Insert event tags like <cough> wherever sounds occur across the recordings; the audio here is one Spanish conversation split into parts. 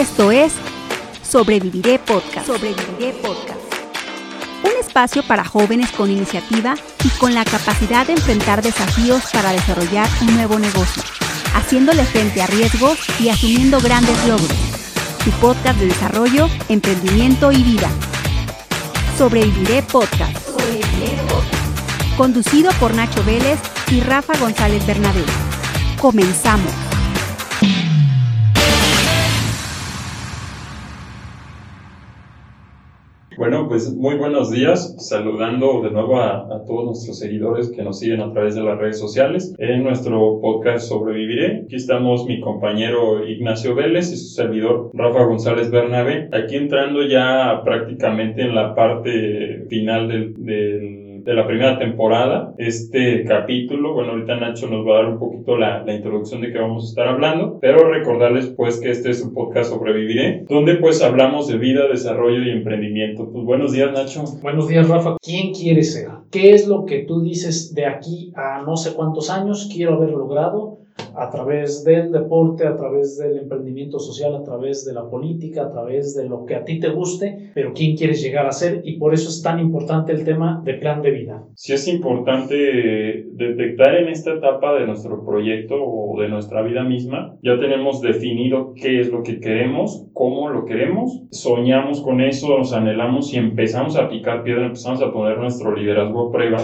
Esto es Sobreviviré Podcast. Sobreviviré Podcast. Un espacio para jóvenes con iniciativa y con la capacidad de enfrentar desafíos para desarrollar un nuevo negocio, haciéndole frente a riesgos y asumiendo grandes logros. Tu podcast de desarrollo, emprendimiento y vida. Sobreviviré Podcast. Sobreviviré Podcast. Conducido por Nacho Vélez y Rafa González Bernabé. Comenzamos. Bueno, pues muy buenos días, saludando de nuevo a, todos nuestros seguidores que nos siguen a través de las redes sociales en nuestro podcast Sobreviviré. Aquí estamos mi compañero Ignacio Vélez y su servidor Rafa González Bernabé, aquí entrando ya prácticamente en la parte final del, del de la primera temporada. Este capítulo, bueno, ahorita Nacho nos va a dar un poquito la, la introducción de qué vamos a estar hablando, pero recordarles pues que este es un podcast Sobreviviré, donde pues hablamos de vida, desarrollo y emprendimiento. Pues buenos días, Nacho. Buenos días, Rafa. ¿Quién quiere ser? ¿Qué es lo que tú dices de aquí a no sé cuántos años quiero haber logrado? A través del deporte, a través del emprendimiento social, a través de la política, a través de lo que a ti te guste, pero quién quieres llegar a ser y por eso es tan importante el tema de plan de vida. Sí es importante detectar en esta etapa de nuestro proyecto o de nuestra vida misma, ya tenemos definido qué es lo que queremos, cómo lo queremos, soñamos con eso, nos anhelamos y empezamos a picar piedra, empezamos a poner nuestro liderazgo a prueba.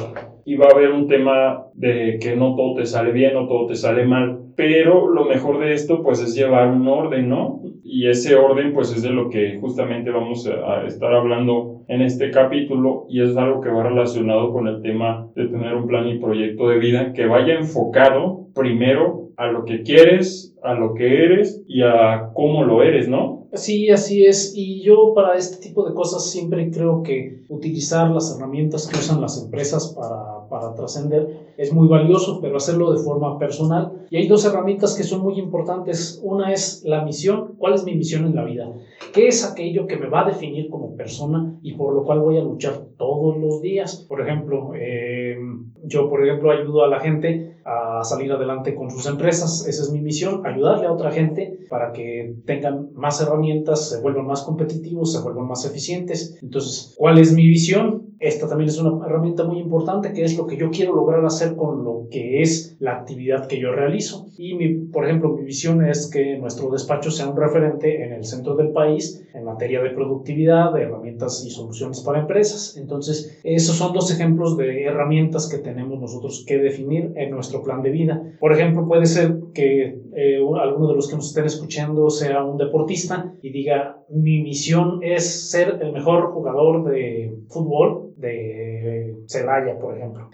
Y va a haber un tema de que no todo te sale bien o todo te sale mal, pero lo mejor de esto pues es llevar un orden, ¿no? Y ese orden pues es de lo que justamente vamos a estar hablando en este capítulo y es algo que va relacionado con el tema de tener un plan y proyecto de vida que vaya enfocado primero a lo que quieres, a lo que eres y a cómo lo eres, ¿no? Sí, así es. Y yo para este tipo de cosas siempre creo que utilizar las herramientas que usan las empresas para para, trascender es muy valioso, pero hacerlo de forma personal. Y hay dos herramientas que son muy importantes. Una es la misión. ¿Cuál es mi misión en la vida? ¿Qué es aquello que me va a definir como persona y por lo cual voy a luchar todos los días? Por ejemplo, eh, yo, por ejemplo, ayudo a la gente a salir adelante con sus empresas. Esa es mi misión, ayudarle a otra gente para que tengan más herramientas, se vuelvan más competitivos, se vuelvan más eficientes. Entonces, ¿cuál es mi visión? Esta también es una herramienta muy importante que es lo que yo quiero lograr hacer con lo que es la actividad que yo realizo. Y, mi, por ejemplo, mi visión es que nuestro despacho sea un referente en el centro del país en materia de productividad, de herramientas y soluciones para empresas. Entonces, esos son dos ejemplos de herramientas que tenemos nosotros que definir en nuestro plan de vida. Por ejemplo, puede ser que eh, alguno de los que nos estén escuchando sea un deportista y diga, mi misión es ser el mejor jugador de fútbol de Celaya, por ejemplo.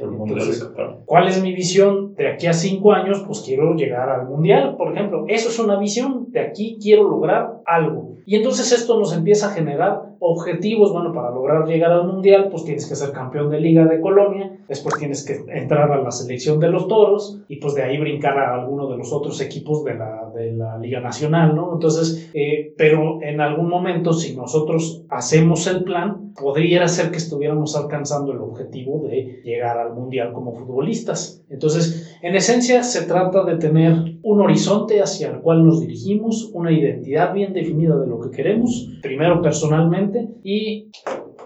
¿cuál es mi visión de aquí a cinco años? Pues quiero llegar al mundial, por ejemplo. Eso es una visión. De aquí quiero lograr algo. Y entonces esto nos empieza a generar objetivos. Bueno, para lograr llegar al mundial, pues tienes que ser campeón de liga de Colonia. Después tienes que entrar a la selección de los toros y pues de ahí brincar a alguno de los otros equipos de la, de la Liga Nacional, ¿no? Entonces, eh, pero en algún momento, si nosotros hacemos el plan, podría ser que estuviéramos alcanzando el objetivo de llegar al mundial como futbolistas. Entonces, en esencia, se trata de tener un horizonte hacia el cual nos dirigimos, una identidad bien definida de lo que queremos, primero personalmente y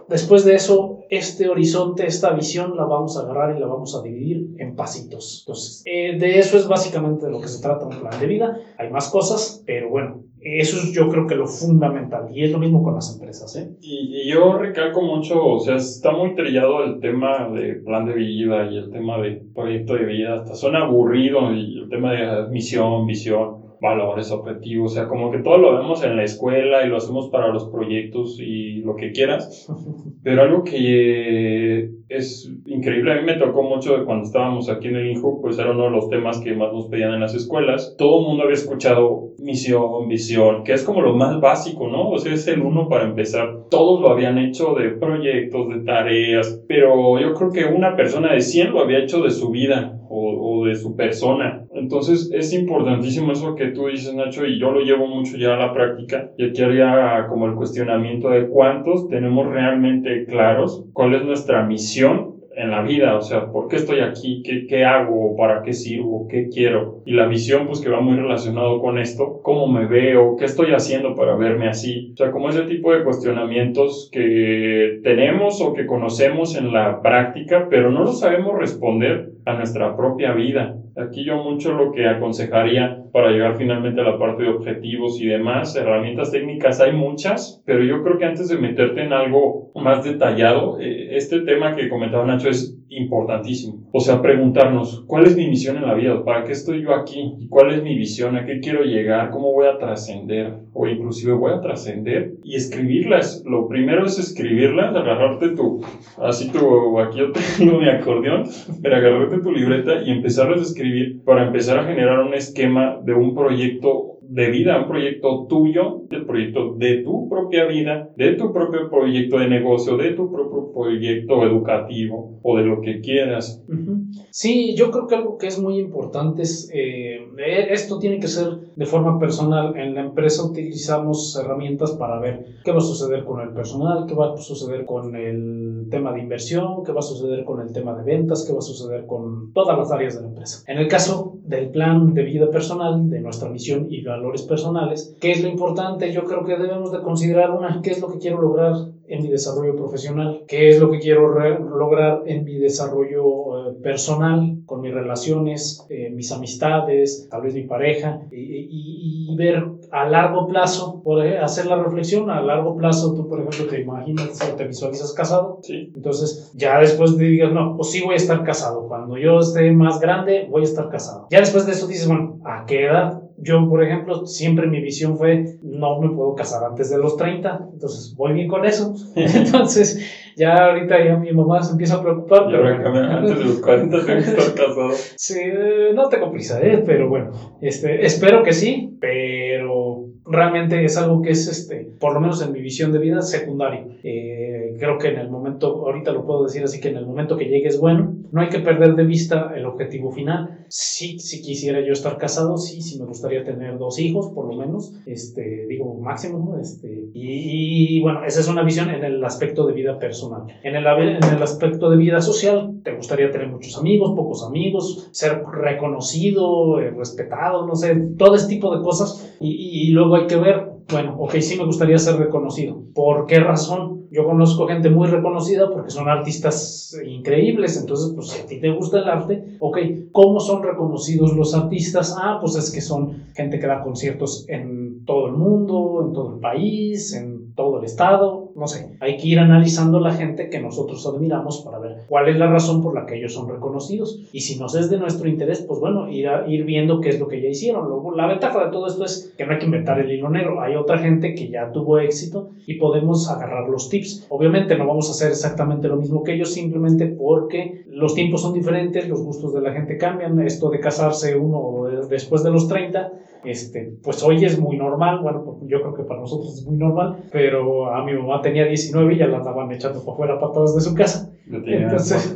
después de eso este horizonte, esta visión la vamos a agarrar y la vamos a dividir en pasitos. Entonces, eh, de eso es básicamente de lo que se trata un plan de vida. Hay más cosas, pero bueno, eso es yo creo que lo fundamental y es lo mismo con las empresas. ¿eh? Y, yo recalco mucho, o sea, está muy trillado el tema de plan de vida y el tema de proyecto de vida, hasta suena aburrido el tema de misión, visión valores, objetivos, o sea, como que todo lo vemos en la escuela y lo hacemos para los proyectos y lo que quieras, <laughs> pero algo que es increíble, a mí me tocó mucho cuando estábamos aquí en el INJU, pues era uno de los temas que más nos pedían en las escuelas, todo el mundo había escuchado misión, visión, que es como lo más básico, ¿no? O sea, es el uno para empezar, todos lo habían hecho de proyectos, de tareas, pero yo creo que una persona de 100 lo había hecho de su vida o, o de su persona, entonces es importantísimo eso que tú dices, Nacho, y yo lo llevo mucho ya a la práctica. Y aquí haría como el cuestionamiento de cuántos tenemos realmente claros cuál es nuestra misión en la vida, o sea, ¿por qué estoy aquí? ¿Qué, qué hago? ¿Para qué sirvo? ¿Qué quiero? Y la visión, pues que va muy relacionado con esto, ¿cómo me veo? ¿Qué estoy haciendo para verme así? O sea, como ese tipo de cuestionamientos que tenemos o que conocemos en la práctica, pero no lo sabemos responder a nuestra propia vida. Aquí yo mucho lo que aconsejaría para llegar finalmente a la parte de objetivos y demás, herramientas técnicas hay muchas, pero yo creo que antes de meterte en algo más detallado, eh, este tema que comentaba Nacho es importantísimo. O sea, preguntarnos, ¿cuál es mi misión en la vida? ¿Para qué estoy yo aquí? ¿Cuál es mi visión? ¿A qué quiero llegar? ¿Cómo voy a trascender? O inclusive voy a trascender y escribirlas. Lo primero es escribirlas, agarrarte tu, así tu, aquí yo tengo mi acordeón, pero agarrarte tu libreta y empezarlas a escribir para empezar a generar un esquema de un proyecto de vida, un proyecto tuyo, el proyecto de tu propia vida, de tu propio proyecto de negocio, de tu propio proyecto educativo o de lo que quieras. Sí, yo creo que algo que es muy importante es, eh, eh, esto tiene que ser de forma personal. En la empresa utilizamos herramientas para ver qué va a suceder con el personal, qué va a suceder con el tema de inversión, qué va a suceder con el tema de ventas, qué va a suceder con todas las áreas de la empresa. En el caso del plan de vida personal, de nuestra misión y valores personales, ¿qué es lo importante? Yo creo que debemos de considerar una, qué es lo que quiero lograr en mi desarrollo profesional, qué es lo que quiero lograr en mi desarrollo eh, personal, con mis relaciones, eh, mis amistades, tal vez mi pareja, y, y, ver a largo plazo, poder hacer la reflexión, a largo plazo tú, por ejemplo, te imaginas o te visualizas casado, sí. entonces ya después te digas, no, pues sí voy a estar casado, cuando yo esté más grande voy a estar casado. Ya después de eso dices, bueno, ¿a qué edad? Yo, por ejemplo, siempre mi visión fue, no me puedo casar antes de los 30, entonces voy bien con eso. <laughs> entonces, ya ahorita ya mi mamá se empieza a preocupar. Pero... antes de los 40 tengo que estar casado. Sí, no tengo prisa, ¿eh? pero bueno, este, espero que sí, pero realmente es algo que es, este, por lo menos en mi visión de vida, secundario. Eh, creo que en el momento, ahorita lo puedo decir así, que en el momento que llegue es bueno, no hay que perder de vista el objetivo final. Sí, si quisiera yo estar casado, sí, sí me gustaría tener dos hijos, por lo menos, este, digo, máximo, este, y, bueno, esa es una visión en el aspecto de vida personal. En el, en el aspecto de vida social, te gustaría tener muchos amigos, pocos amigos, ser reconocido, eh, respetado, no sé, todo ese tipo de cosas, y, y luego hay que ver bueno, ok, sí me gustaría ser reconocido. ¿Por qué razón? Yo conozco gente muy reconocida porque son artistas increíbles, entonces, pues si a ti te gusta el arte, ok, ¿cómo son reconocidos los artistas? Ah, pues es que son gente que da conciertos en todo el mundo, en todo el país, en todo el estado, no sé, hay que ir analizando la gente que nosotros admiramos para ver cuál es la razón por la que ellos son reconocidos. Y si nos es de nuestro interés, pues bueno, ir, ir viendo qué es lo que ya hicieron. Luego, la ventaja de todo esto es que no hay que inventar el hilo negro. Hay otra gente que ya tuvo éxito y podemos agarrar los tips. Obviamente no vamos a hacer exactamente lo mismo que ellos, simplemente porque los tiempos son diferentes, los gustos de la gente cambian. Esto de casarse uno después de los 30 este, pues hoy es muy normal, bueno, yo creo que para nosotros es muy normal, pero a mi mamá tenía 19 y ya la andaban echando para afuera patadas de su casa. <laughs> Entonces,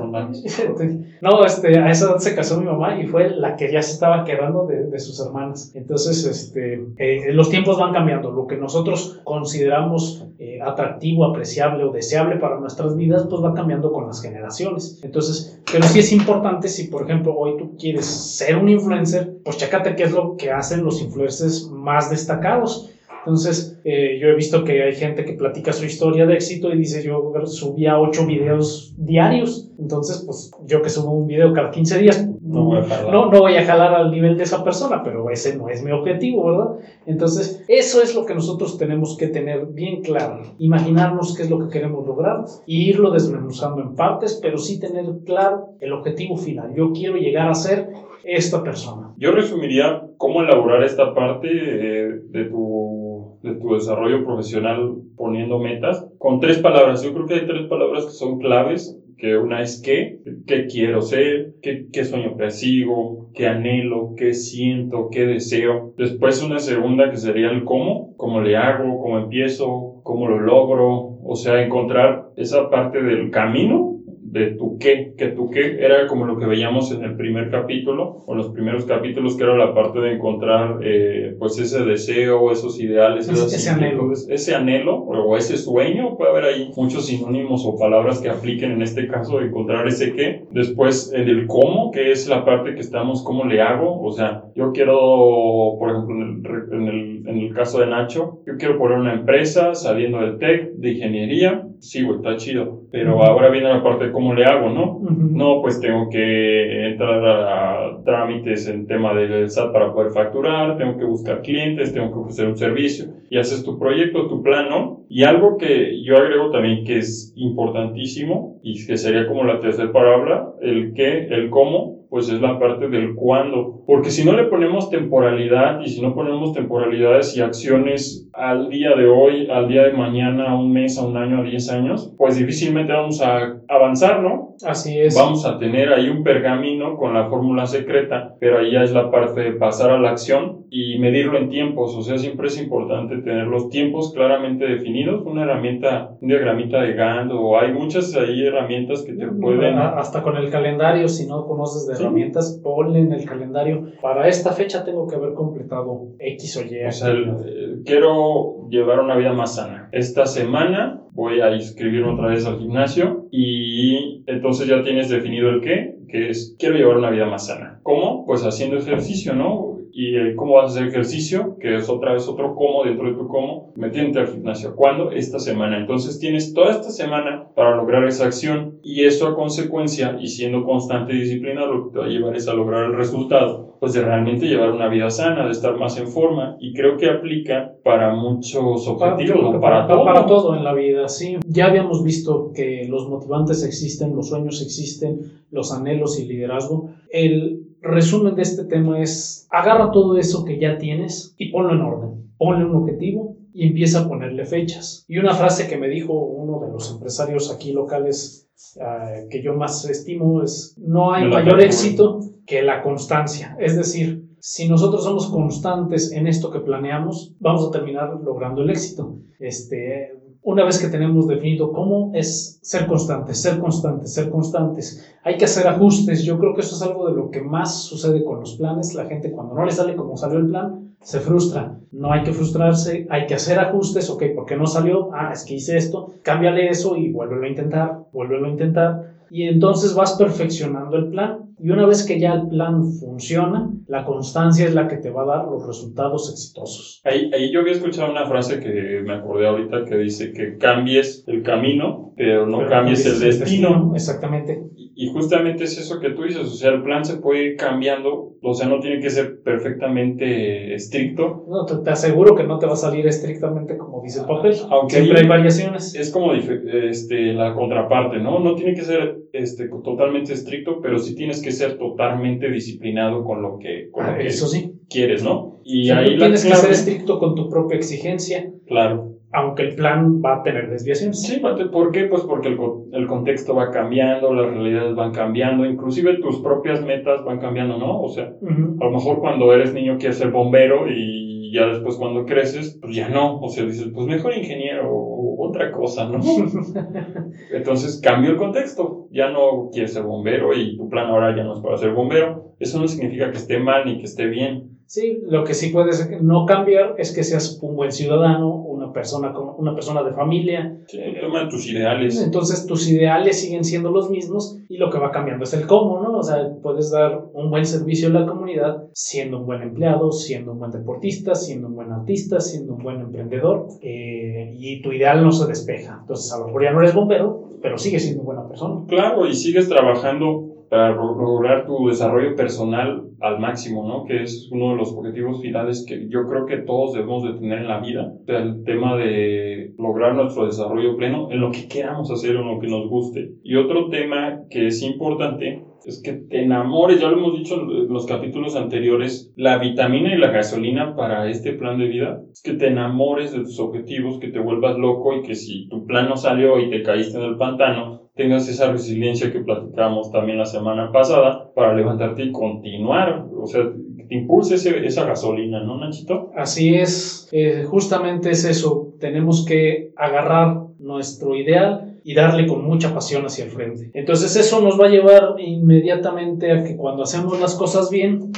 no, este, a esa edad se casó mi mamá y fue la que ya se estaba quedando de, de sus hermanas. Entonces, este, eh, los tiempos van cambiando. Lo que nosotros consideramos eh, atractivo, apreciable o deseable para nuestras vidas, pues va cambiando con las generaciones. Entonces, pero sí es importante si, por ejemplo, hoy tú quieres ser un influencer, pues chécate qué es lo que hacen los influencers más destacados. Entonces, eh, yo he visto que hay gente que platica su historia de éxito y dice, yo subía ocho videos diarios. Entonces, pues yo que subo un video cada 15 días, no voy, a jalar. No, no voy a jalar al nivel de esa persona, pero ese no es mi objetivo, ¿verdad? Entonces, eso es lo que nosotros tenemos que tener bien claro. Imaginarnos qué es lo que queremos lograr e irlo desmenuzando en partes, pero sí tener claro el objetivo final. Yo quiero llegar a ser esta persona. Yo resumiría cómo elaborar esta parte eh, de tu de tu desarrollo profesional poniendo metas con tres palabras. Yo creo que hay tres palabras que son claves, que una es qué, qué quiero ser, qué, qué sueño persigo, qué anhelo, qué siento, qué deseo. Después una segunda que sería el cómo, cómo le hago, cómo empiezo, cómo lo logro, o sea, encontrar esa parte del camino de tu qué, que tu qué era como lo que veíamos en el primer capítulo, o los primeros capítulos, que era la parte de encontrar eh, pues ese deseo, esos ideales, ese anhelo. ese anhelo o ese sueño, puede haber ahí muchos sinónimos o palabras que apliquen en este caso de encontrar ese qué. Después en el cómo, que es la parte que estamos, cómo le hago, o sea, yo quiero, por ejemplo, en el, en el, caso de Nacho, yo quiero poner una empresa saliendo del TEC, de ingeniería, sí, güey, está chido, pero ahora viene la parte de cómo le hago, ¿no? No, pues tengo que entrar a trámites en tema del SAT para poder facturar, tengo que buscar clientes, tengo que ofrecer un servicio y haces tu proyecto, tu plan, ¿no? Y algo que yo agrego también que es importantísimo y que sería como la tercera palabra, el qué, el cómo, pues es la parte del cuándo. Porque si no le ponemos temporalidad y si no ponemos temporalidades y acciones al día de hoy, al día de mañana, a un mes, a un año, a diez años, pues difícilmente vamos a avanzar, ¿no? Así es. Vamos a tener ahí un pergamino con la fórmula secreta, pero ahí ya es la parte de pasar a la acción y medirlo en tiempos. O sea, siempre es importante tener los tiempos claramente definidos. Una herramienta, un diagramita de Gantt o hay muchas ahí herramientas que te pueden... Hasta con el calendario, si no conoces de herramientas, ponle en el calendario. Para esta fecha tengo que haber completado X o Y. O sea, eh, quiero llevar una vida más sana. Esta semana voy a inscribirme otra vez al gimnasio y entonces ya tienes definido el qué, que es quiero llevar una vida más sana. ¿Cómo? Pues haciendo ejercicio, ¿no? Y cómo vas a hacer ejercicio, que es otra vez otro cómo dentro de tu cómo, metiéndote al gimnasio. ¿Cuándo? Esta semana. Entonces tienes toda esta semana para lograr esa acción y eso a consecuencia y siendo constante y disciplinado lo que te va a llevar es a lograr el resultado, pues de realmente llevar una vida sana, de estar más en forma y creo que aplica para muchos objetivos, para, para, todo. Para todo en la vida, sí. Ya habíamos visto que los motivantes existen, los sueños existen, los anhelos y liderazgo. El resumen de este tema es, agarra todo eso que ya tienes y ponlo en orden. Ponle un objetivo y empieza a ponerle fechas. Y una frase que me dijo uno de los empresarios aquí locales eh, que yo más estimo es, no hay mayor éxito que la constancia. Es decir, si nosotros somos constantes en esto que planeamos, vamos a terminar logrando el éxito. Este, una vez que tenemos definido cómo es ser constantes, ser constantes, ser constantes, hay que hacer ajustes. Yo creo que eso es algo de lo que más sucede con los planes. La gente cuando no le sale como salió el plan, se frustra. No hay que frustrarse, hay que hacer ajustes. Ok, ¿por qué no salió? Ah, es que hice esto. Cámbiale eso y vuélvelo a intentar, vuélvelo a intentar. Y entonces vas perfeccionando el plan y una vez que ya el plan funciona, la constancia es la que te va a dar los resultados exitosos. Ahí, ahí yo había escuchado una frase que me acordé ahorita que dice que cambies el camino, pero no cambies, el destino. Exactamente. Y, justamente es eso que tú dices, o sea, el plan se puede ir cambiando, o sea, no tiene que ser perfectamente estricto. No, te, aseguro que no te va a salir estrictamente como dice el papel, aunque siempre hay, variaciones. Es como este, la contraparte, ¿no? No tiene que ser este, totalmente estricto, pero sí tienes que ser totalmente disciplinado con lo que, ah, eso sí. quieres, ¿no? Y ahí tienes que ser estricto con tu propia exigencia. Claro. Aunque el plan va a tener desviaciones. Sí, ¿por qué? Pues porque el, el contexto va cambiando, las realidades van cambiando, inclusive tus propias metas van cambiando, ¿no? O sea, a lo mejor cuando eres niño quieres ser bombero y ya después cuando creces, pues ya no. O sea, dices, pues mejor ingeniero o otra cosa, ¿no? <laughs> Entonces cambió el contexto. Ya no quieres ser bombero y tu plan ahora ya no es para ser bombero. Eso no significa que esté mal ni que esté bien. Sí, lo que sí puedes no cambiar es que seas un buen ciudadano, una persona, una persona de familia. Sí, toma tus ideales. Entonces tus ideales siguen siendo los mismos y lo que va cambiando es el cómo, ¿no? O sea, puedes dar un buen servicio a la comunidad siendo un buen empleado, siendo un buen deportista, siendo un buen artista, siendo un buen emprendedor eh, y tu ideal no se despeja. Entonces a lo mejor ya no eres bombero, pero sigues siendo buena persona. Claro, y sigues trabajando para lograr tu desarrollo personal al máximo, ¿no? Que es uno de los objetivos finales que yo creo que todos debemos de tener en la vida. el tema de lograr nuestro desarrollo pleno en lo que queramos hacer, en lo que nos guste. Y otro tema que es importante es que te enamores, ya lo hemos dicho en los capítulos anteriores, la vitamina y la gasolina para este plan de vida es que te enamores de tus objetivos, que te vuelvas loco y que si tu plan no salió y te caíste en el pantano, tengas esa resiliencia que platicamos también la semana pasada para levantarte y continuar. O sea, te impulse esa gasolina, ¿no, Nachito? Así es, eh, justamente es eso, tenemos que agarrar nuestro ideal y darle con mucha pasión hacia el frente. Entonces eso nos va a llevar inmediatamente a que cuando hacemos las cosas bien,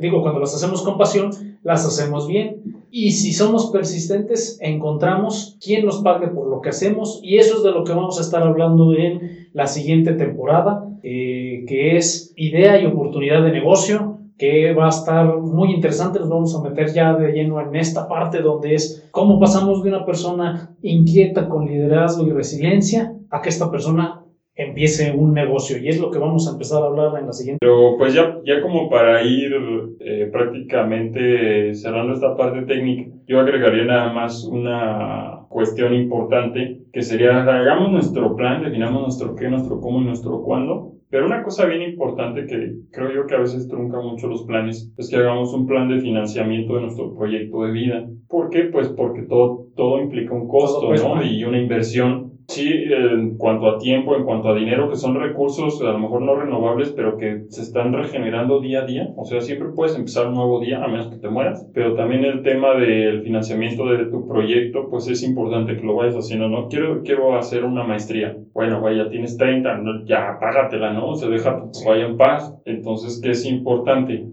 digo, cuando las hacemos con pasión, las hacemos bien. Y si somos persistentes, encontramos quién nos pague por lo que hacemos. Y eso es de lo que vamos a estar hablando en la siguiente temporada, eh, que es idea y oportunidad de negocio que va a estar muy interesante. Nos vamos a meter ya de lleno en esta parte donde es cómo pasamos de una persona inquieta con liderazgo y resiliencia a que esta persona empiece un negocio y es lo que vamos a empezar a hablar en la siguiente. Pero pues ya, ya como para ir eh, prácticamente cerrando esta parte técnica, yo agregaría nada más una cuestión importante que sería hagamos nuestro plan, definamos nuestro qué, nuestro cómo y nuestro cuándo. Pero una cosa bien importante que creo yo que a veces trunca mucho los planes es que hagamos un plan de financiamiento de nuestro proyecto de vida. ¿Por qué? Pues porque todo, todo implica un costo ¿no? y una inversión Sí, en cuanto a tiempo, en cuanto a dinero, que son recursos a lo mejor no renovables, pero que se están regenerando día a día. O sea, siempre puedes empezar un nuevo día, a menos que te mueras. Pero también el tema del financiamiento de tu proyecto, pues es importante que lo vayas haciendo, ¿no? Quiero, quiero hacer una maestría. Bueno, vaya, tienes 30, ya págatela, ¿no? Se deja, vaya en paz. Entonces, ¿qué es importante?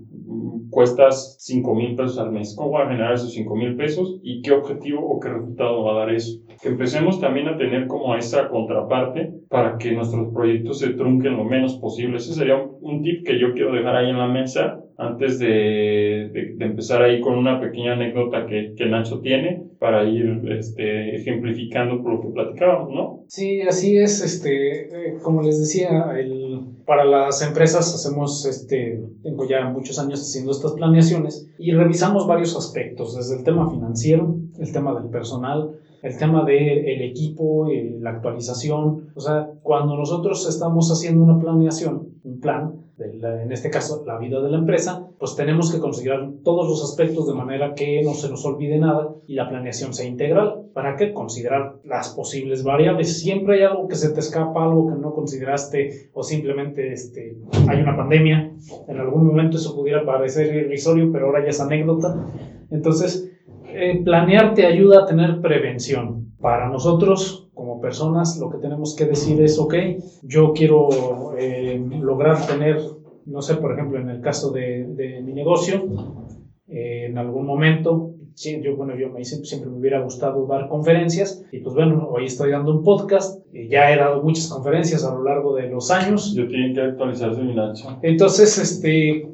Cuestas 5 mil pesos al mes. ¿Cómo va a generar esos 5 mil pesos y qué objetivo o qué resultado va a dar eso? Empecemos también a tener como esa contraparte para que nuestros proyectos se trunquen lo menos posible. Ese sería un, tip que yo quiero dejar ahí en la mesa antes de, de, empezar ahí con una pequeña anécdota que, que Nacho tiene para ir este, ejemplificando por lo que platicábamos, ¿no? Sí, así es. Este, eh, como les decía, el, para las empresas hacemos, este, tengo ya muchos años haciendo estas planeaciones y revisamos varios aspectos, desde el tema financiero, el tema del personal, el tema del equipo, eh, la actualización. O sea, cuando nosotros estamos haciendo una planeación, un plan, en este caso la vida de la empresa, pues tenemos que considerar todos los aspectos de manera que no se nos olvide nada y la planeación sea integral. ¿Para qué? Considerar las posibles variables. Siempre hay algo que se te escapa, algo que no consideraste o simplemente este, hay una pandemia. En algún momento eso pudiera parecer irrisorio, pero ahora ya es anécdota. Entonces, eh, planear te ayuda a tener prevención. Para nosotros, como personas, lo que tenemos que decir es, ok, yo quiero eh, lograr tener, no sé, por ejemplo, en el caso de, mi negocio, eh, en algún momento, yo, bueno, yo me siempre me hubiera gustado dar conferencias y pues bueno, hoy estoy dando un podcast y ya he dado muchas conferencias a lo largo de los años. Yo tengo que actualizarse mi Nacho. Entonces, este,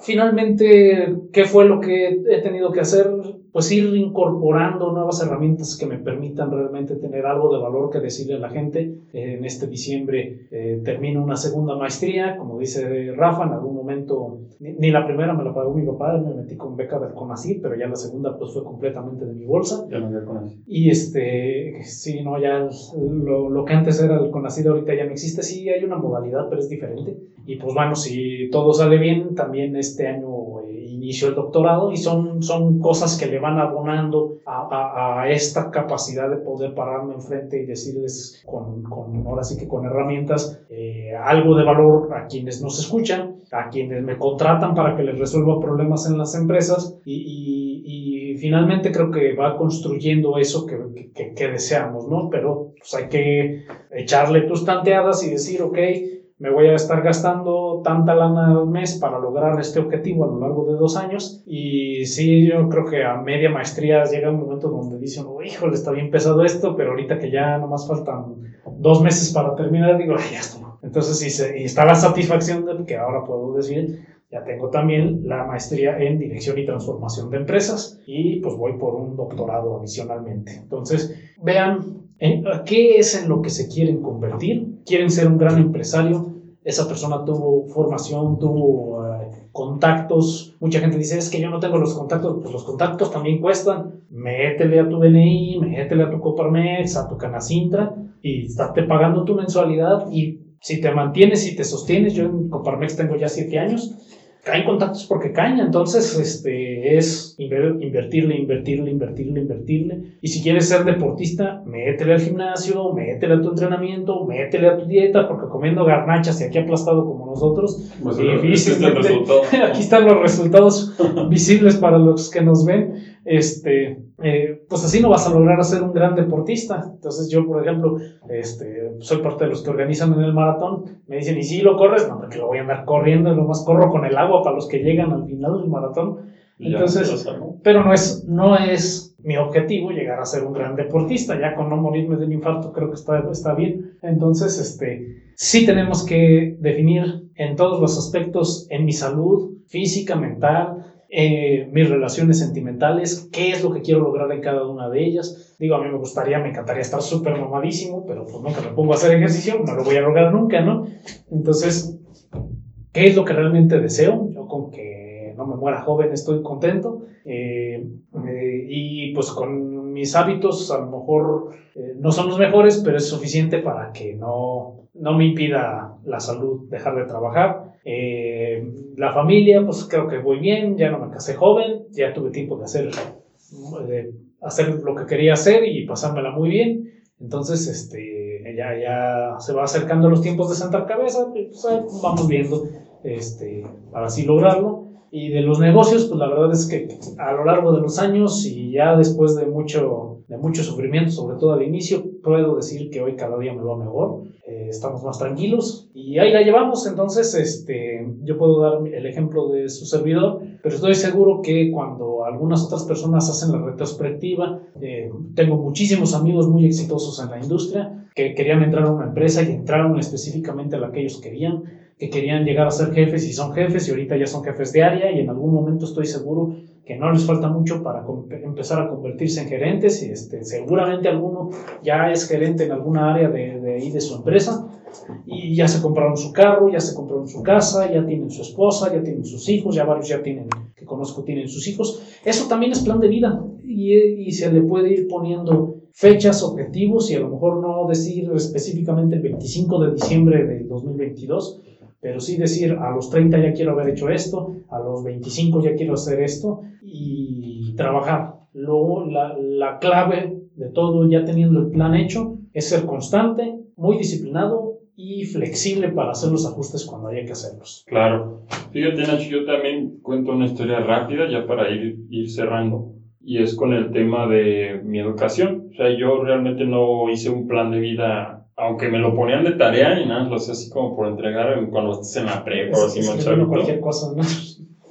finalmente, ¿qué fue lo que he tenido que hacer? Pues ir incorporando nuevas herramientas que me permitan realmente tener algo de valor que decirle a la gente. en este diciembre eh, termino una segunda maestría, como dice Rafa, en algún momento, ni, la primera me la pagó mi papá, me metí con beca del CONACYT, pero ya la segunda pues fue completamente de mi bolsa. Ya no había CONACYT. Y este, sí, no, ya lo, lo que antes era el CONACYT ahorita ya no existe, sí hay una modalidad, pero es diferente. Y pues bueno, si todo sale bien, también este año inició el doctorado y son, son cosas que le van abonando a, a, esta capacidad de poder pararme enfrente y decirles con, con ahora sí que con herramientas eh, algo de valor a quienes nos escuchan, a quienes me contratan para que les resuelva problemas en las empresas y, y, y finalmente creo que va construyendo eso que, que, que deseamos, ¿no? Pero pues hay que echarle tus tanteadas y decir, ok, me voy a estar gastando tanta lana al mes para lograr este objetivo a lo largo de dos años. Y sí, yo creo que a media maestría llega un momento donde dicen, oh, híjole, está bien pesado esto, pero ahorita que ya nomás faltan dos meses para terminar, digo, ya está. Entonces, sí, y está la satisfacción de que ahora puedo decir, ya tengo también la maestría en dirección y transformación de empresas y pues voy por un doctorado adicionalmente. Entonces, vean ¿Qué es en lo que se quieren convertir? ¿Quieren ser un gran empresario? Esa persona tuvo formación, tuvo eh, contactos. Mucha gente dice, es que yo no tengo los contactos. Pues los contactos también cuestan. Métele a tu DNI, métele a tu Coparmex, a tu Canacintra y estate pagando tu mensualidad. Y si te mantienes y te sostienes, yo en Coparmex tengo ya siete años, caen contactos porque caen, entonces este, es invertirle, invertirle, invertirle, invertirle. Y si quieres ser deportista, métele al gimnasio, métele a tu entrenamiento, métele a tu dieta, porque comiendo garnachas y aquí aplastado como nosotros, Pues, difícilmente- es el resultado. <laughs> aquí están los resultados <laughs> visibles para los que nos ven. Este, eh, pues así no vas a lograr ser un gran deportista. Entonces yo, por ejemplo, este, soy parte de los que organizan en el maratón. Me dicen, ¿y si lo corres? No, porque lo voy a andar corriendo, nomás corro con el agua para los que llegan al final del maratón. Entonces-. Pero no es, no es mi objetivo llegar a ser un gran deportista. Ya con no morirme de un infarto creo que está, está bien. Entonces, este, sí tenemos que definir en todos los aspectos, en mi salud física, mental, eh, mis relaciones sentimentales, qué es lo que quiero lograr en cada una de ellas. Digo, a mí me gustaría, me encantaría estar súper mamadísimo, pero pues nunca me pongo a hacer ejercicio, no lo voy a lograr nunca, ¿no? Entonces, ¿qué es lo que realmente deseo? Yo con que no me muera joven estoy contento. Eh, eh, y pues con mis hábitos a lo mejor eh, no son los mejores, pero es suficiente para que no, no me impida la salud dejar de trabajar. Eh, la familia, pues creo que voy bien, ya no me casé joven, ya tuve tiempo de hacer, de hacer lo que quería hacer y pasármela muy bien. Entonces, este, ya, ya se va acercando los tiempos de sentar cabeza, pues, ahí vamos viendo este, para así lograrlo. Y de los negocios, pues la verdad es que a lo largo de los años y ya después de mucho, de mucho sufrimiento, sobre todo al inicio, puedo decir que hoy cada día me va mejor, eh, estamos más tranquilos. Y ahí la llevamos. Entonces, este, yo puedo dar el ejemplo de su servidor, pero estoy seguro que cuando algunas otras personas hacen la retrospectiva, eh, tengo muchísimos amigos muy exitosos en la industria que querían entrar a una empresa y entraron específicamente a la que ellos querían que querían llegar a ser jefes y son jefes y ahorita ya son jefes de área y en algún momento estoy seguro que no les falta mucho para empezar a convertirse en gerentes y este, seguramente alguno ya es gerente en alguna área de, de ahí de su empresa y ya se compraron su carro, ya se compraron su casa, ya tienen su esposa, ya tienen sus hijos, ya varios ya tienen, que conozco tienen sus hijos. Eso también es plan de vida y, y se le puede ir poniendo fechas, objetivos y a lo mejor no decir específicamente el 25 de diciembre del 2022, pero sí decir a los 30 ya quiero haber hecho esto, a los 25 ya quiero hacer esto y trabajar. Luego la, la clave de todo ya teniendo el plan hecho es ser constante, muy disciplinado y flexible para hacer los ajustes cuando haya que hacerlos. Claro. Fíjate, Nacho, yo también cuento una historia rápida ya para ir, ir cerrando. Y es con el tema de mi educación. O sea, yo realmente no hice un plan de vida, aunque me lo ponían de tarea y nada, lo hacía así como por entregar en- cuando estés en la prepa o así, chavito. cualquier cosa, ¿no?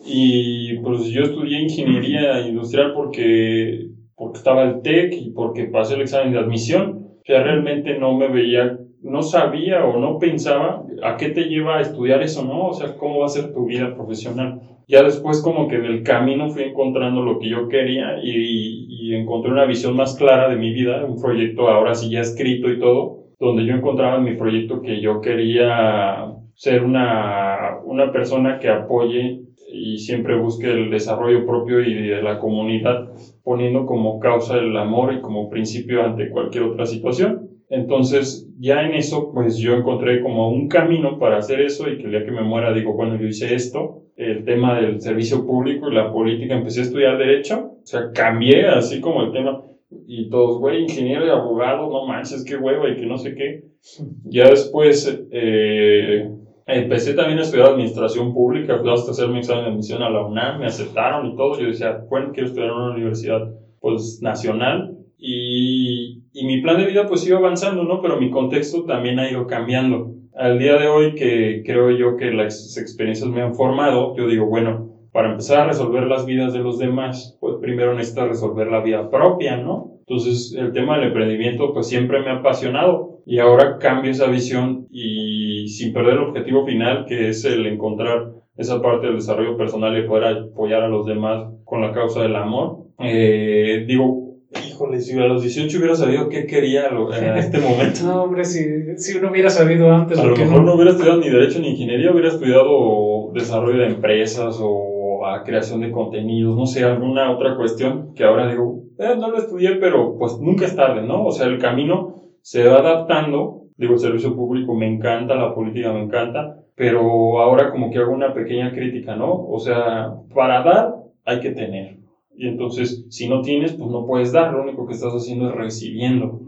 Y pues yo estudié ingeniería industrial porque, porque estaba el TEC y porque pasé el examen de admisión. O sea, realmente no me veía, no sabía o no pensaba a qué te lleva a estudiar eso, ¿no? O sea, cómo va a ser tu vida profesional. Ya después como que en el camino fui encontrando lo que yo quería y, y encontré una visión más clara de mi vida, un proyecto ahora sí ya escrito y todo, donde yo encontraba en mi proyecto que yo quería ser una, una persona que apoye y siempre busque el desarrollo propio y de la comunidad, poniendo como causa el amor y como principio ante cualquier otra situación. Entonces, ya en eso, pues yo encontré como un camino para hacer eso y que el día que me muera digo, bueno, yo hice esto, el tema del servicio público y la política, empecé a estudiar derecho, o sea, cambié así como el tema y todos, güey, ingeniero y abogado, no manches, qué hueva y que no sé qué. Ya después, eh, Empecé también a estudiar administración pública, fui hasta hacer mi examen de admisión a la UNAM, me aceptaron y todo. Yo decía, bueno, quiero estudiar en una universidad pues nacional y, y mi plan de vida pues iba avanzando, ¿no? Pero mi contexto también ha ido cambiando. Al día de hoy que creo yo que las experiencias me han formado, yo digo, bueno, para empezar a resolver las vidas de los demás, pues primero necesitas resolver la vida propia, ¿no? Entonces el tema del emprendimiento pues siempre me ha apasionado y ahora cambio esa visión y sin perder el objetivo final que es el encontrar esa parte del desarrollo personal y poder apoyar a los demás con la causa del amor. Eh, digo, híjole, si a los 18 hubiera sabido qué quería en <laughs> este momento. No, hombre, si, si uno hubiera sabido antes, A ¿por lo mejor no hubiera estudiado ni Derecho ni Ingeniería, hubiera estudiado desarrollo de empresas o a creación de contenidos, no sé, alguna otra cuestión que ahora digo, eh, no lo estudié, pero pues nunca es tarde, ¿no? O sea, el camino se va adaptando. Digo, el servicio público me encanta, la política me encanta, pero ahora como que hago una pequeña crítica, ¿no? O sea, para dar hay que tener. Y entonces, si no tienes, pues no puedes dar, lo único que estás haciendo es recibiendo.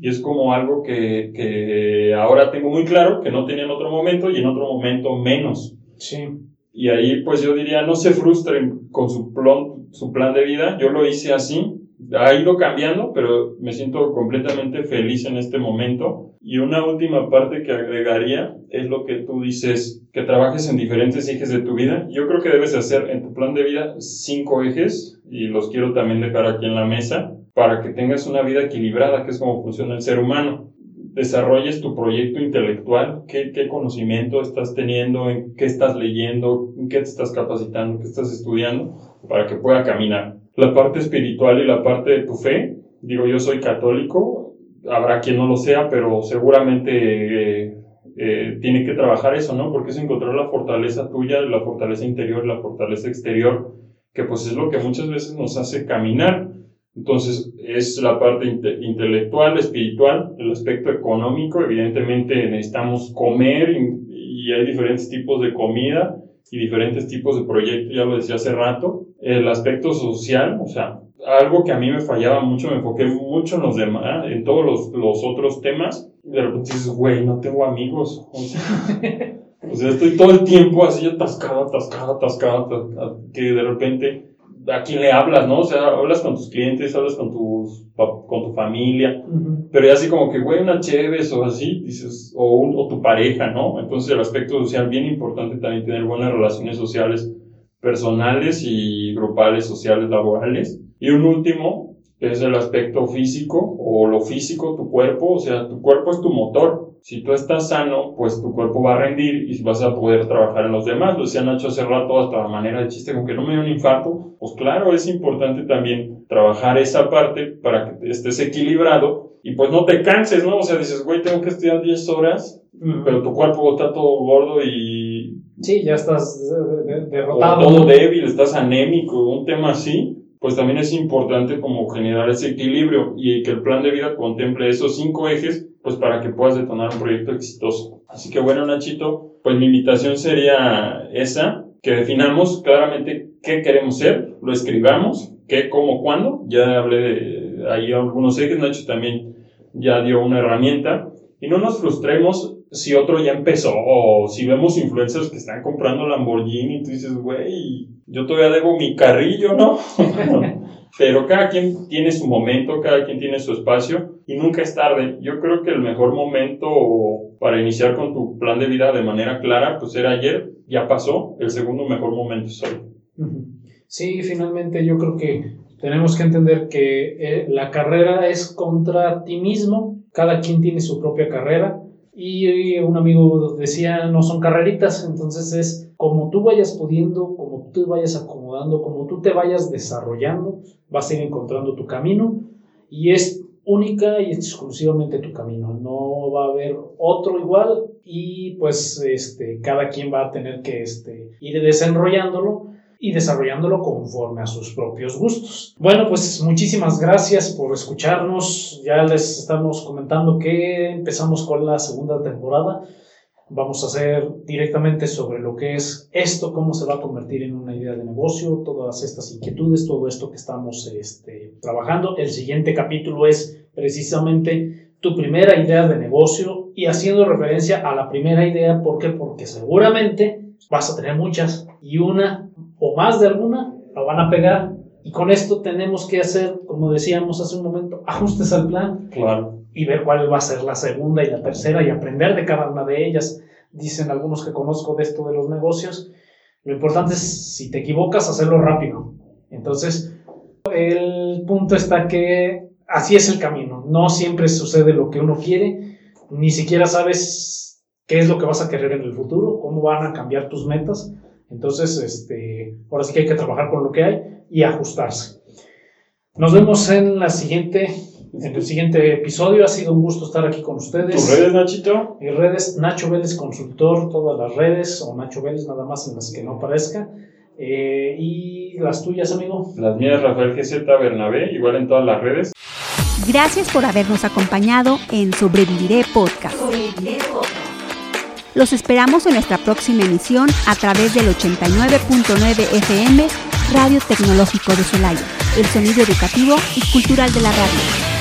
Y es como algo que, que, ahora tengo muy claro, que no tenía en otro momento y en otro momento menos. Sí. Y ahí, pues yo diría, no se frustren con su plan, su plan de vida. Yo lo hice así, ha ido cambiando, pero me siento completamente feliz en este momento. Y una última parte que agregaría es lo que tú dices, que trabajes en diferentes ejes de tu vida. Yo creo que debes hacer en tu plan de vida cinco ejes y los quiero también dejar aquí en la mesa para que tengas una vida equilibrada, que es como funciona el ser humano. Desarrolles tu proyecto intelectual, qué, qué conocimiento estás teniendo, en qué estás leyendo, en qué te estás capacitando, qué estás estudiando, para que pueda caminar la parte espiritual y la parte de tu fe. Digo, yo soy católico, habrá quien no lo sea, pero seguramente eh, eh, tiene que trabajar eso, ¿no? Porque es encontrar la fortaleza tuya, la fortaleza interior, la fortaleza exterior, que pues es lo que muchas veces nos hace caminar. Entonces, es la parte intelectual, espiritual, el aspecto económico. Evidentemente necesitamos comer y, y hay diferentes tipos de comida y diferentes tipos de proyectos, ya lo decía hace rato. El aspecto social, o sea, algo que a mí me fallaba mucho, me enfoqué mucho en los demás, en todos los, los otros temas. Y de repente dices, güey, no tengo amigos. O sea, <laughs> o sea, estoy todo el tiempo así atascado, atascado, atascado, que de repente a quién le hablas, ¿no? O sea, hablas con tus clientes, hablas con, tus, con tu familia, pero ya así como que, güey, una chévez o así, dices, o, o tu pareja, ¿no? Entonces el aspecto social, bien importante también tener buenas relaciones sociales, personales y grupales, sociales, laborales. Y un último, es el aspecto físico o lo físico, tu cuerpo, o sea, tu cuerpo es tu motor. Si tú estás sano, pues tu cuerpo va a rendir y vas a poder trabajar en los demás. Lo decía Nacho hace rato, hasta la manera de chiste, con que no me dio un infarto. Pues claro, es importante también trabajar esa parte para que estés equilibrado y pues no te canses, ¿no? O sea, dices, güey, tengo que estudiar 10 horas, pero tu cuerpo está todo gordo y... Sí, ya estás derrotado. O todo débil, estás anémico, un tema así pues también es importante como generar ese equilibrio y que el plan de vida contemple esos cinco ejes, pues para que puedas detonar un proyecto exitoso. Así que bueno, Nachito, pues mi invitación sería esa, que definamos claramente qué queremos ser, lo escribamos, qué, cómo, cuándo. Ya hablé de ahí algunos ejes, Nacho también ya dio una herramienta. Y no nos frustremos si otro ya empezó o si vemos influencers que están comprando Lamborghini y tú dices, güey, yo todavía debo mi carrillo, ¿no? <laughs> Pero cada quien tiene su momento, cada quien tiene su espacio y nunca es tarde. Yo creo que el mejor momento para iniciar con tu plan de vida de manera clara, pues era ayer, ya pasó, el segundo mejor momento es hoy. Sí, finalmente yo creo que tenemos que entender que eh, la carrera es contra ti mismo, cada quien tiene su propia carrera. Y un amigo decía, no son carreritas, entonces es como tú vayas pudiendo, como tú vayas acomodando, como tú te vayas desarrollando, vas a ir encontrando tu camino. Y es única y exclusivamente tu camino, no va a haber otro igual y pues este, cada quien va a tener que este, ir desenrollándolo y desarrollándolo conforme a sus propios gustos. Bueno, pues muchísimas gracias por escucharnos. Ya les estamos comentando que empezamos con la segunda temporada. Vamos a hacer directamente sobre lo que es esto, cómo se va a convertir en una idea de negocio, todas estas inquietudes, todo esto que estamos este, trabajando. El siguiente capítulo es precisamente tu primera idea de negocio y haciendo referencia a la primera idea, ¿por qué? Porque seguramente vas a tener muchas y una o más de alguna lo van a pegar. Y con esto tenemos que hacer, como decíamos hace un momento, ajustes al plan. Claro. Y ver cuál va a ser la segunda y la tercera y aprender de cada una de ellas. Dicen algunos que conozco de esto de los negocios. Lo importante es, si te equivocas, hacerlo rápido. Entonces, el punto está que así es el camino. No siempre sucede lo que uno quiere. Ni siquiera sabes qué es lo que vas a querer en el futuro, cómo van a cambiar tus metas. Entonces, este, ahora sí que hay que trabajar con lo que hay y ajustarse. Nos vemos en la siguiente, en el siguiente episodio. Ha sido un gusto estar aquí con ustedes. ¿Tus redes, Nachito? Mis redes, Nacho Vélez Consultor, todas las redes, o Nacho Vélez nada más en las que no aparezca. Eh, y las tuyas, amigo. Las mías, Rafael GZ Bernabé, igual en todas las redes. Gracias por habernos acompañado en Sobreviviré Podcast. Los esperamos en nuestra próxima emisión a través del 89.9 FM Radio Tecnológico de Celaya, el sonido educativo y cultural de la radio.